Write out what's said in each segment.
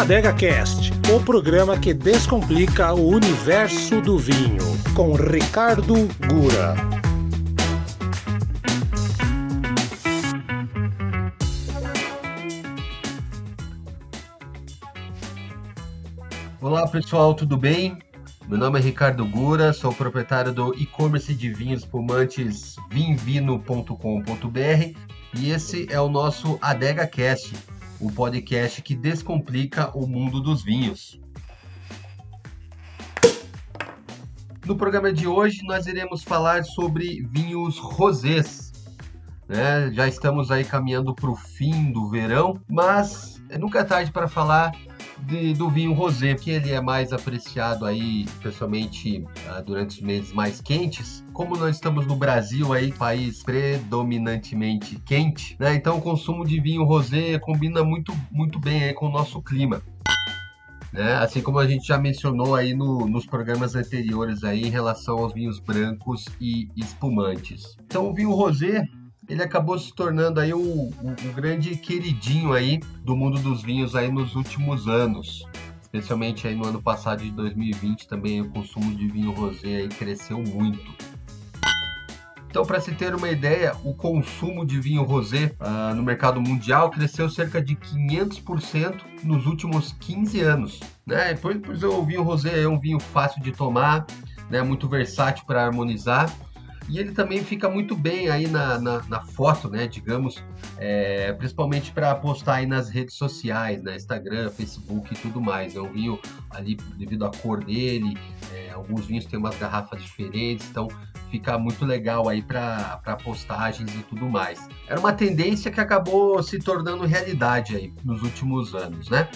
Adega Cast, o programa que descomplica o universo do vinho, com Ricardo Gura. Olá pessoal, tudo bem? Meu nome é Ricardo Gura, sou proprietário do e-commerce de vinhos espumantes vinvino.com.br e esse é o nosso Adega Cast, o podcast que descomplica o mundo dos vinhos. No programa de hoje nós iremos falar sobre vinhos rosés. Né? Já estamos aí caminhando para o fim do verão, mas nunca é tarde para falar de, do vinho rosé, que ele é mais apreciado aí, especialmente uh, durante os meses mais quentes. Como nós estamos no Brasil aí, país predominantemente quente, né? Então o consumo de vinho rosé combina muito, muito bem aí com o nosso clima. Né? Assim como a gente já mencionou aí no, nos programas anteriores aí em relação aos vinhos brancos e espumantes. Então o vinho rosé ele acabou se tornando aí um, um, grande queridinho aí do mundo dos vinhos aí nos últimos anos. Especialmente aí no ano passado de 2020 também o consumo de vinho rosé aí cresceu muito. Então, para se ter uma ideia, o consumo de vinho rosé uh, no mercado mundial cresceu cerca de 500% nos últimos 15 anos. Né? Pois, pois o vinho rosé é um vinho fácil de tomar, né? muito versátil para harmonizar e ele também fica muito bem aí na, na, na foto, né? Digamos, é, principalmente para postar aí nas redes sociais, né? Instagram, Facebook e tudo mais. É um vinho ali devido à cor dele. É, alguns vinhos têm umas garrafas diferentes, então fica muito legal aí para postagens e tudo mais. Era uma tendência que acabou se tornando realidade aí nos últimos anos, né?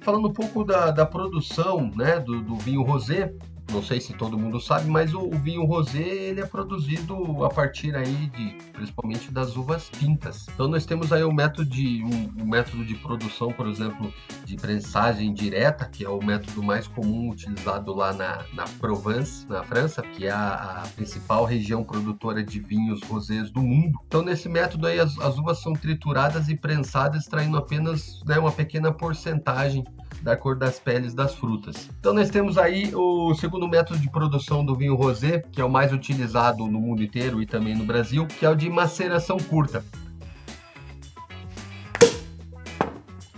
Falando um pouco da, da produção né, do, do vinho rosé, não sei se todo mundo sabe, mas o, o, vinho rosé ele é produzido a partir aí de principalmente das uvas tintas. Então nós temos aí um método de um, um, método de produção, por exemplo, de prensagem direta, que é o método mais comum utilizado lá na, na Provence, na França, que é a, a principal região produtora de vinhos rosés do mundo. Então nesse método aí as, as uvas são trituradas e prensadas, extraindo apenas né, uma pequena porcentagem da cor das peles das frutas. Então nós temos aí o segundo método de produção do vinho rosé, que é o mais utilizado no mundo inteiro e também no Brasil, que é o de maceração curta.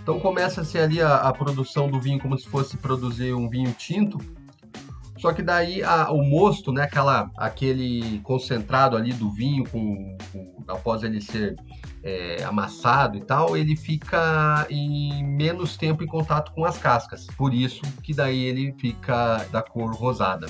Então começa-se ali a, a, produção do vinho como se fosse produzir um vinho tinto, só que daí a, o mosto, né, aquela, aquele concentrado ali do vinho, com, com após ele ser é, amassado e tal, ele fica em menos tempo em contato com as cascas. Por isso que daí ele fica da cor rosada.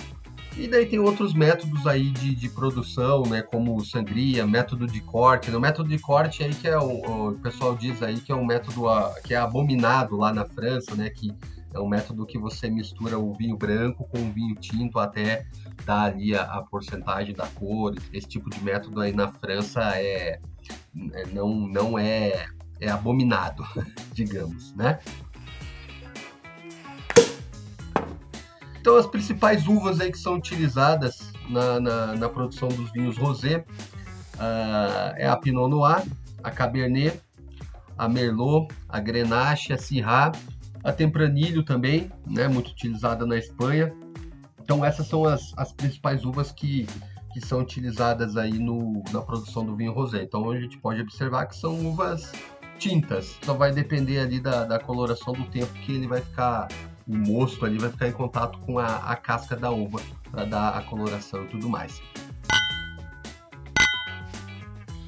E daí tem outros métodos aí de, de produção, né, como sangria, método de corte. O método de corte aí que é o, o pessoal diz aí que é um método a, que é abominado lá na França, né, que é um método que você mistura o vinho branco com o vinho tinto até dar ali a, a porcentagem da cor. Esse tipo de método aí na França é não, não é, é abominado, digamos, né? Então as principais uvas aí que são utilizadas na, na, na produção dos vinhos rosé uh, é a Pinot Noir, a Cabernet, a Merlot, a Grenache, a Syrah a Tempranilho também, né, muito utilizada na Espanha. Então essas são as, as principais uvas que, que são utilizadas aí no, na produção do vinho rosé. Então a gente pode observar que são uvas tintas. Só vai depender ali da, da coloração do tempo que ele vai ficar, o mosto ali vai ficar em contato com a, a casca da uva para dar a coloração e tudo mais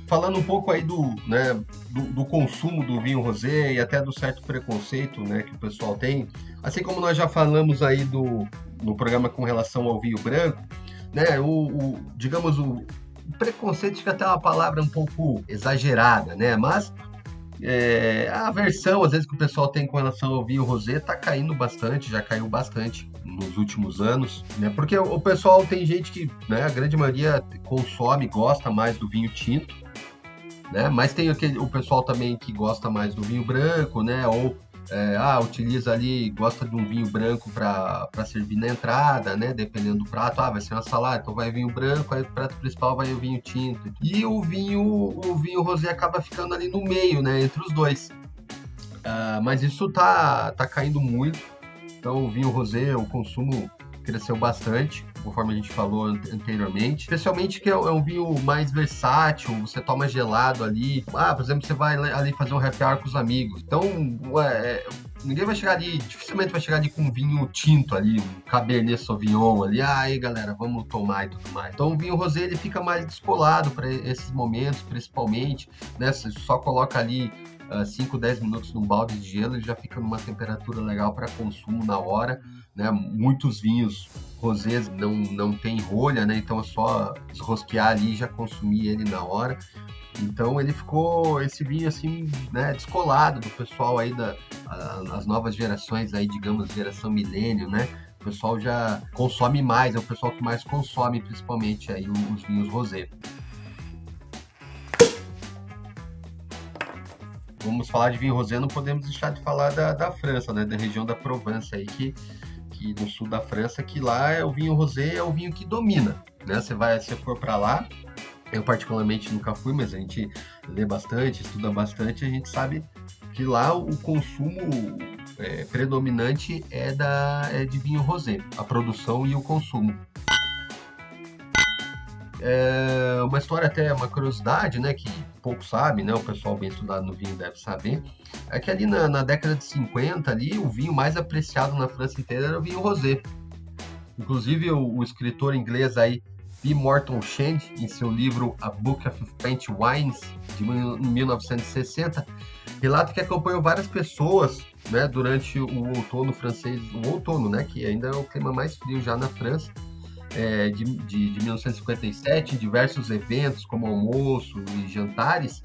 falando um pouco aí do, né, do, do, consumo do vinho rosé e até do certo preconceito né, que o pessoal tem, assim como nós já falamos aí do, no programa com relação ao vinho branco, né, o, o digamos, o preconceito fica até uma palavra um pouco exagerada, né, mas é, a aversão, às vezes, que o pessoal tem com relação ao vinho rosé tá caindo bastante, já caiu bastante nos últimos anos, né? Porque o pessoal tem gente que, né, a grande maioria consome, gosta mais do vinho tinto, né? Mas tem aquele, o pessoal também que gosta mais do vinho branco, né? Ou é, ah, utiliza ali, gosta de um vinho branco para servir na entrada, né? Dependendo do prato, ah, vai ser uma salada, então vai vinho branco, aí o prato principal vai o vinho tinto. E o vinho, o vinho rosé acaba ficando ali no meio, né? Entre os dois. Uh, mas isso tá, tá caindo muito. Então o vinho rosé, o consumo cresceu bastante, conforme a gente falou anteriormente. Especialmente que é, é um vinho mais versátil, você toma gelado ali. Ah, por exemplo, você vai ali fazer um happy hour com os amigos. Então, é, ninguém vai chegar ali, dificilmente vai chegar ali com um vinho tinto ali, um Cabernet Sauvignon ali. Ah, aí galera, vamos tomar e tudo mais. Então, o vinho rosé ele fica mais descolado para esses momentos, principalmente, né? Você só coloca ali 5, uh, 10 minutos num balde de gelo e já fica numa temperatura legal para consumo na hora. Né? Muitos vinhos rosés não, não tem rolha, né? então é só desrosquear ali e já consumir ele na hora. Então ele ficou esse vinho assim, né, descolado do pessoal aí da as novas gerações aí, digamos, geração milênio, né? O pessoal já consome mais, é o pessoal que mais consome principalmente aí os vinhos rosé. Vamos falar de vinho rosé, não podemos deixar de falar da, da França, né, da região da Provence aí que aqui no sul da França, que lá é o vinho rosé é o vinho que domina, né? Você vai, se for para lá, eu particularmente nunca fui, mas a gente lê bastante, estuda bastante, a gente sabe que lá o consumo é, predominante é da é de vinho rosé, a produção e o consumo. É uma história até uma curiosidade, né, que pouco sabe, né, o pessoal bem estudado no vinho deve saber, é que ali na, na, década de 50, ali, o vinho mais apreciado na França inteira era o vinho rosé. Inclusive, o, o escritor inglês aí, P. Morton Shand, em seu livro A Book of Paint Wines, de 1960, relata que acompanhou várias pessoas né, durante o outono francês, o outono, né, que ainda é o clima mais frio já na França, é, de, de, de 1957, em diversos eventos, como almoço e jantares,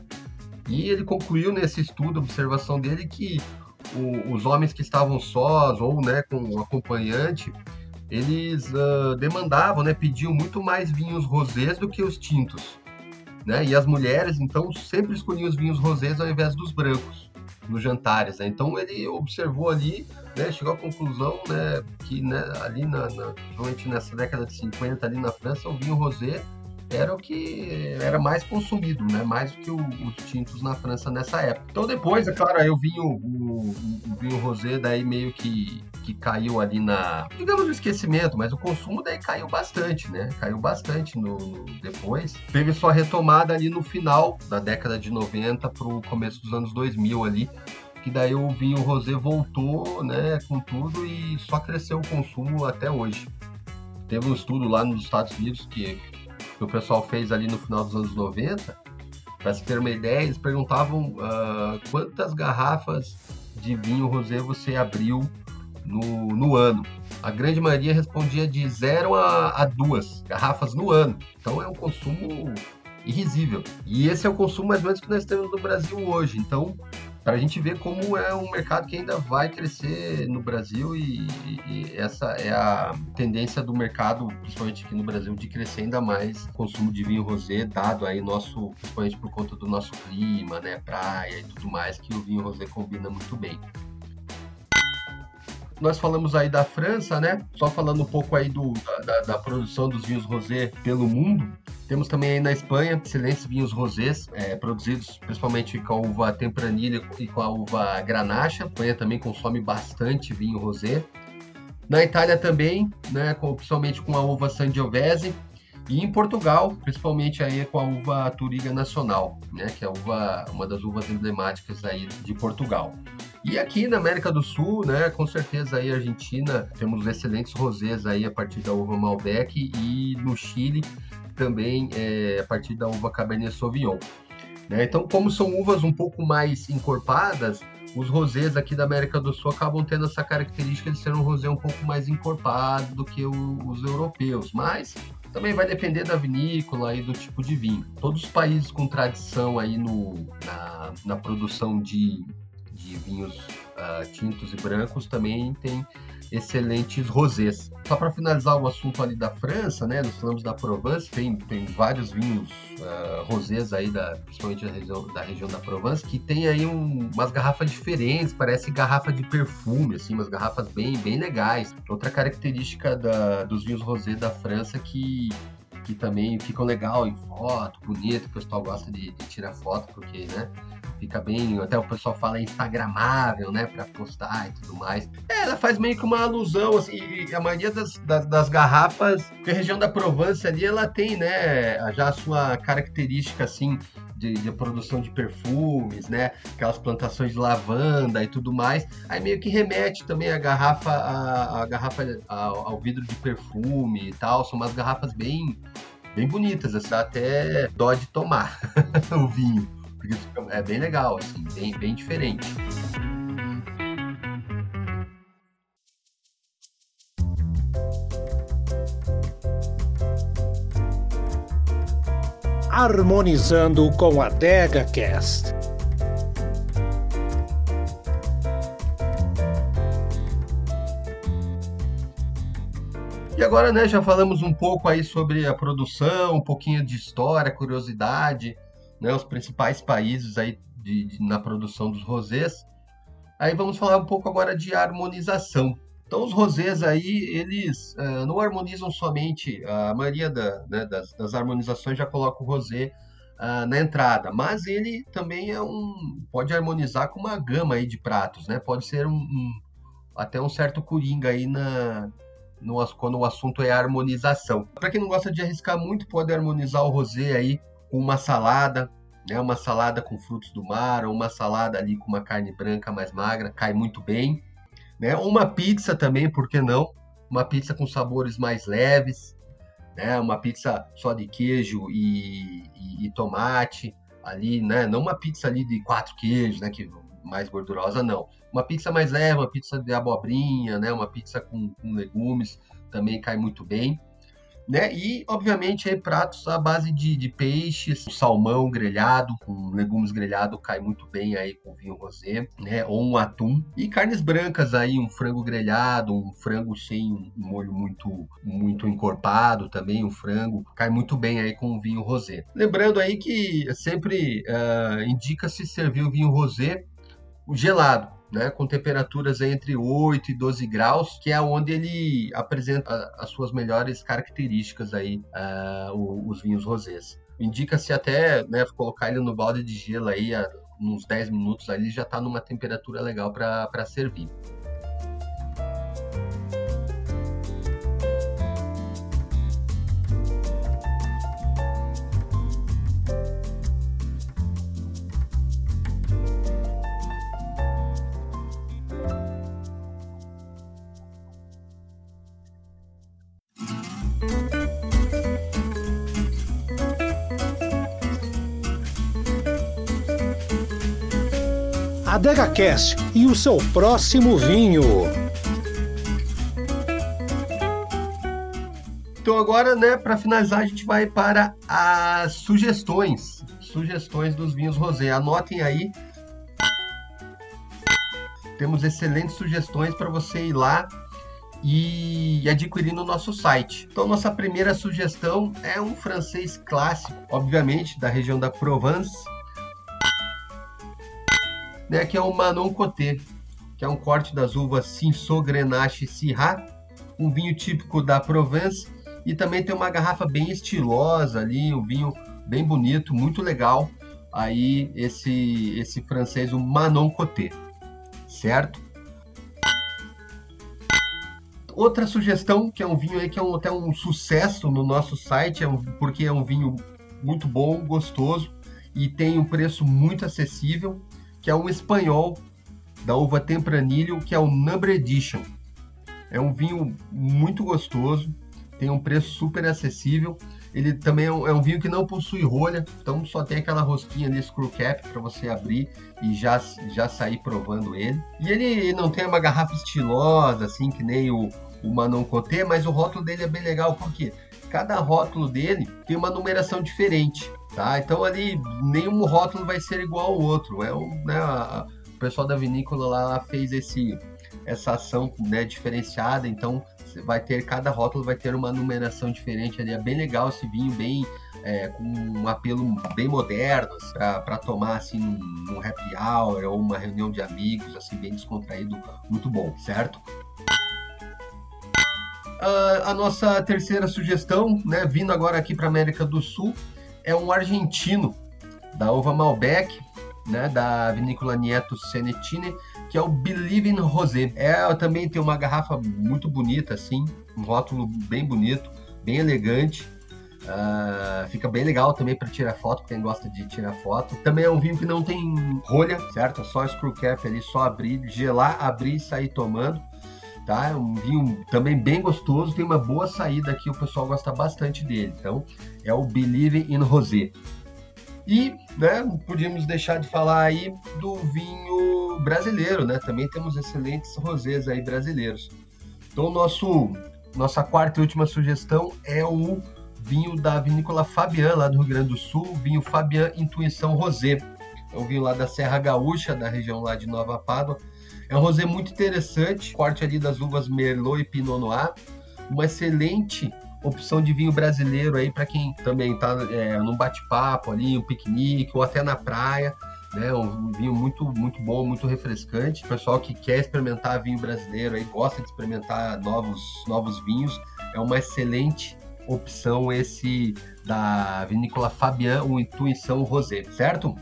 e ele concluiu nesse estudo, observação dele, que o, os homens que estavam sós ou né, com um acompanhante, eles uh, demandavam, né, pediam muito mais vinhos rosés do que os tintos. Né? E as mulheres, então, sempre escolhiam os vinhos rosés ao invés dos brancos nos jantares. Né? Então ele observou ali, né, chegou à conclusão né, que né, ali, na, na, principalmente nessa década de 50, ali na França, o vinho rosé era o que era mais consumido, né? Mais do que o, os tintos na França nessa época. Então depois, é claro, aí o vinho, o, o, vinho rosé daí meio que, que caiu ali na, digamos, no esquecimento, mas o consumo daí caiu bastante, né? Caiu bastante no, no depois. Teve sua retomada ali no final da década de 90 para o começo dos anos 2000 ali, que daí o vinho rosé voltou, né, com tudo e só cresceu o consumo até hoje. Teve um estudo lá nos Estados Unidos que que o pessoal fez ali no final dos anos 90, para se ter uma ideia, eles perguntavam uh, quantas garrafas de vinho rosé você abriu no, no ano. A grande maioria respondia de zero a, a duas garrafas no ano. Então é um consumo irrisível. E esse é o consumo mais ou menos que nós temos no Brasil hoje. Então para a gente ver como é um mercado que ainda vai crescer no Brasil e, e, essa é a tendência do mercado, principalmente aqui no Brasil, de crescer ainda mais. O consumo de vinho rosé, dado aí nosso, principalmente por conta do nosso clima, né, praia e tudo mais, que o vinho rosé combina muito bem nós falamos aí da França, né? Só falando um pouco aí do, da, da produção dos vinhos rosé pelo mundo. Temos também aí na Espanha excelentes vinhos rosés, é, produzidos principalmente com a uva Tempranilha e com a uva Granacha. A Espanha também consome bastante vinho rosé. Na Itália também, né, principalmente com a uva Sangiovese. E em Portugal, principalmente aí com a uva Turiga Nacional, né, que é uva, uma das uvas emblemáticas aí de Portugal. E aqui na América do Sul, né, com certeza aí Argentina, temos excelentes rosés aí a partir da uva Malbec e no Chile também é, a partir da uva Cabernet Sauvignon. Né? Então, como são uvas um pouco mais encorpadas, os rosés aqui da América do Sul acabam tendo essa característica de ser um rosé um pouco mais encorpado do que o, os europeus, mas também vai depender da vinícola e do tipo de vinho. Todos os países com tradição aí no, na, na produção de de vinhos uh, tintos e brancos também tem excelentes rosés. Só para finalizar o assunto ali da França, né? Nós falamos da Provence, tem, tem vários vinhos uh, rosés aí, da, principalmente da região, da região da Provence, que tem aí um, umas garrafas diferentes, parece garrafa de perfume, assim, umas garrafas bem, bem legais. Outra característica da, dos vinhos rosés da França que que também ficam legal em foto, bonito, o pessoal gosta de, de tirar foto, porque, né, fica bem, até o pessoal fala instagramável, né, para postar e tudo mais. É, ela faz meio que uma alusão, assim, a maioria das, das, das garrafas, a região da Provence ali, ela tem, né, já a sua característica, assim, de, de, produção de perfumes, né? Aquelas plantações de lavanda e tudo mais. Aí meio que remete também a garrafa, a, a garrafa ao, ao, vidro de perfume e tal. São umas garrafas bem, bem bonitas, assim, até dó de tomar o vinho. Porque é bem legal, assim, bem, bem diferente. Harmonizando com a DegaCast. E agora, né, já falamos um pouco aí sobre a produção, um pouquinho de história, curiosidade, né, os principais países aí de, de, na produção dos rosés. Aí vamos falar um pouco agora de harmonização. Então, os rosés aí, eles uh, não harmonizam somente, a maioria da, né, das, das, harmonizações já coloca o rosé uh, na entrada, mas ele também é um, pode harmonizar com uma gama aí de pratos, né? Pode ser um, um até um certo coringa aí na, no, quando o assunto é harmonização. Para quem não gosta de arriscar muito, pode harmonizar o rosé aí com uma salada, né? Uma salada com frutos do mar, ou uma salada ali com uma carne branca mais magra, cai muito bem. Né? Uma pizza também, por que não? Uma pizza com sabores mais leves, né? Uma pizza só de queijo e, e, e tomate ali, né? Não uma pizza ali de quatro queijos, né? Que mais gordurosa, não. Uma pizza mais leve, uma pizza de abobrinha, né? Uma pizza com, com legumes também cai muito bem né? E, obviamente, aí, pratos à base de, de peixes, salmão grelhado, com legumes grelhado cai muito bem aí com vinho rosé, né? Ou um atum. E carnes brancas aí, um frango grelhado, um frango sem um molho muito, muito encorpado também, um frango, cai muito bem aí com o vinho rosé. Lembrando aí que sempre uh, indica-se servir o vinho rosé gelado, né, com temperaturas entre 8 e 12 graus, que é onde ele apresenta as suas melhores características aí, uh, os vinhos rosés. Indica-se até né, colocar ele no balde de gelo aí, uns 10 minutos ali, já está numa temperatura legal para servir. AdegaCast e o seu próximo vinho. Então agora, né, para finalizar, a gente vai para as sugestões, sugestões dos vinhos rosé. Anotem aí. Temos excelentes sugestões para você ir lá e adquirir no nosso site. Então, nossa primeira sugestão é um francês clássico, obviamente, da região da Provence, né, que é o Manon Coté, que é um corte das uvas Cinsault, Grenache e Syrah, um vinho típico da Provence e também tem uma garrafa bem estilosa ali, um vinho bem bonito, muito legal. Aí esse esse francês, o Manon Coté, certo? Outra sugestão, que é um vinho aí que é um, até um sucesso no nosso site, é um, porque é um vinho muito bom, gostoso e tem um preço muito acessível que é um espanhol da uva Tempranillo, que é o Number Edition. É um vinho muito gostoso, tem um preço super acessível. Ele também é um, é um, vinho que não possui rolha, então só tem aquela rosquinha ali, screw cap, para você abrir e já, já sair provando ele. E ele não tem uma garrafa estilosa, assim, que nem o, o Manon Coté, mas o rótulo dele é bem legal, porque cada rótulo dele tem uma numeração diferente. Tá? Então ali nenhum rótulo vai ser igual ao outro. É o, né, a, o pessoal da vinícola lá fez esse essa ação né, diferenciada, então vai ter cada rótulo vai ter uma numeração diferente ali. É bem legal esse vinho, bem é, com um apelo bem moderno para tomar assim num happy hour ou uma reunião de amigos, assim bem descontraído, muito bom, certo? Uh, a nossa terceira sugestão, né, vindo agora aqui para América do Sul, é um argentino da uva Malbec, né, da vinícola Nieto Senetine, que é o Believe in Rosé. É, também tem uma garrafa muito bonita, assim, um rótulo bem bonito, bem elegante. Uh, fica bem legal também para tirar foto, quem gosta de tirar foto. Também é um vinho que não tem rolha, certo? É só screw cap ali, só abrir, gelar, abrir e sair tomando. Tá? É um vinho também bem gostoso, tem uma boa saída aqui, o pessoal gosta bastante dele. Então, é o Believe in Rosé. E, né, podíamos deixar de falar aí do vinho brasileiro, né? Também temos excelentes rosés aí brasileiros. Então, nosso nossa quarta e última sugestão é o vinho da vinícola Fabian, lá do Rio Grande do Sul, vinho Fabian Intuição Rosé. É um vinho lá da Serra Gaúcha, da região lá de Nova Pádua. É um rosé muito interessante, corte ali das uvas Merlot e Pinot Noir. Uma excelente opção de vinho brasileiro aí para quem também está é, num bate-papo ali, um piquenique ou até na praia. Né, um vinho muito muito bom, muito refrescante. O pessoal que quer experimentar vinho brasileiro aí gosta de experimentar novos novos vinhos, é uma excelente opção esse da vinícola Fabian, o Intuição Rosé, certo?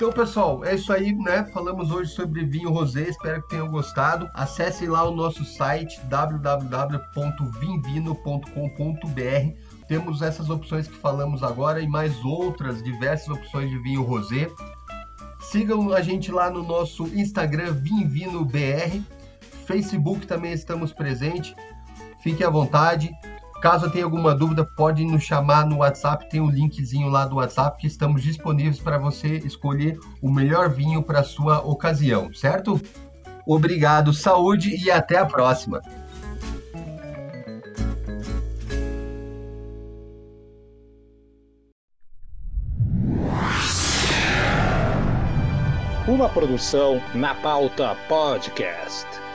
Então, pessoal, é isso aí, né? Falamos hoje sobre vinho rosé, espero que tenham gostado. Acesse lá o nosso site www.vinvino.com.br. Temos essas opções que falamos agora e mais outras diversas opções de vinho rosé. Sigam a gente lá no nosso Instagram VinvinoBR, Facebook também estamos presentes. Fique à vontade. Caso tenha alguma dúvida, pode nos chamar no WhatsApp, tem um linkzinho lá do WhatsApp que estamos disponíveis para você escolher o melhor vinho para sua ocasião, certo? Obrigado, saúde e até a próxima. Uma produção na pauta podcast.